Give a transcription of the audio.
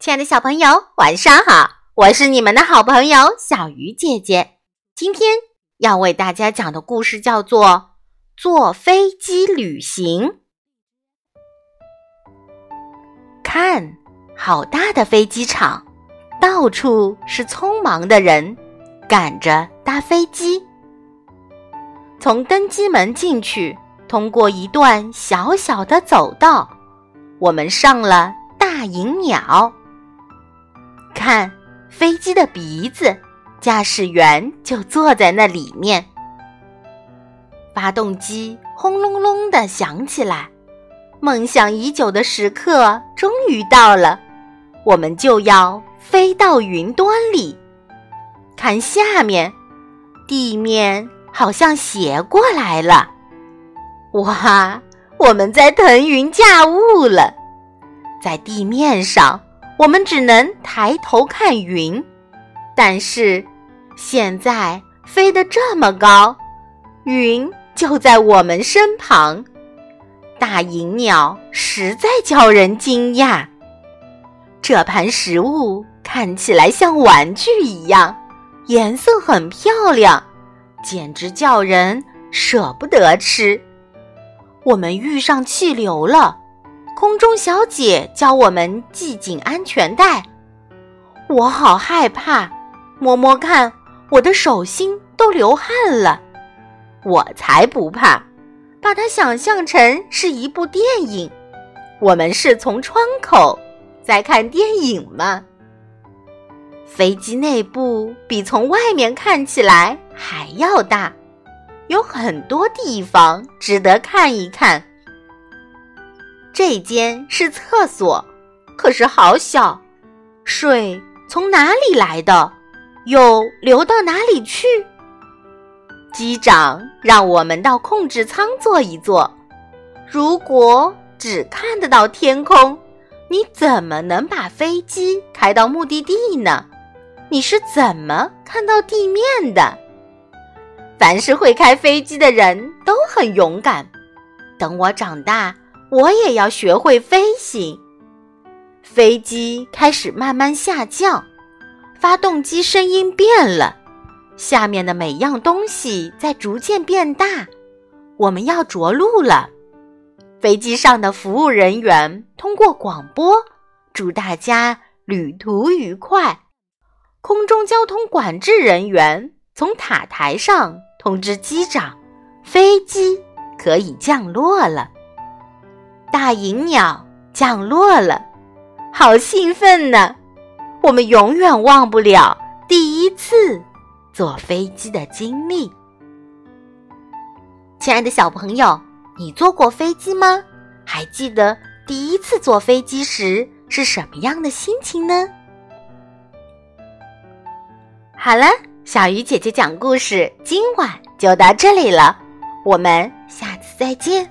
亲爱的小朋友，晚上好！我是你们的好朋友小鱼姐姐。今天要为大家讲的故事叫做《坐飞机旅行》。看，好大的飞机场，到处是匆忙的人，赶着搭飞机。从登机门进去，通过一段小小的走道，我们上了大银鸟。看飞机的鼻子，驾驶员就坐在那里面。发动机轰隆隆的响起来，梦想已久的时刻终于到了，我们就要飞到云端里。看下面，地面好像斜过来了。哇，我们在腾云驾雾了，在地面上。我们只能抬头看云，但是现在飞得这么高，云就在我们身旁。大银鸟实在叫人惊讶。这盘食物看起来像玩具一样，颜色很漂亮，简直叫人舍不得吃。我们遇上气流了。空中小姐教我们系紧安全带，我好害怕，摸摸看，我的手心都流汗了。我才不怕，把它想象成是一部电影，我们是从窗口在看电影吗？飞机内部比从外面看起来还要大，有很多地方值得看一看。这间是厕所，可是好小。水从哪里来的？又流到哪里去？机长让我们到控制舱坐一坐。如果只看得到天空，你怎么能把飞机开到目的地呢？你是怎么看到地面的？凡是会开飞机的人都很勇敢。等我长大。我也要学会飞行。飞机开始慢慢下降，发动机声音变了，下面的每样东西在逐渐变大。我们要着陆了。飞机上的服务人员通过广播祝大家旅途愉快。空中交通管制人员从塔台上通知机长，飞机可以降落了。大银鸟降落了，好兴奋呢！我们永远忘不了第一次坐飞机的经历。亲爱的小朋友，你坐过飞机吗？还记得第一次坐飞机时是什么样的心情呢？好了，小鱼姐姐讲故事，今晚就到这里了，我们下次再见。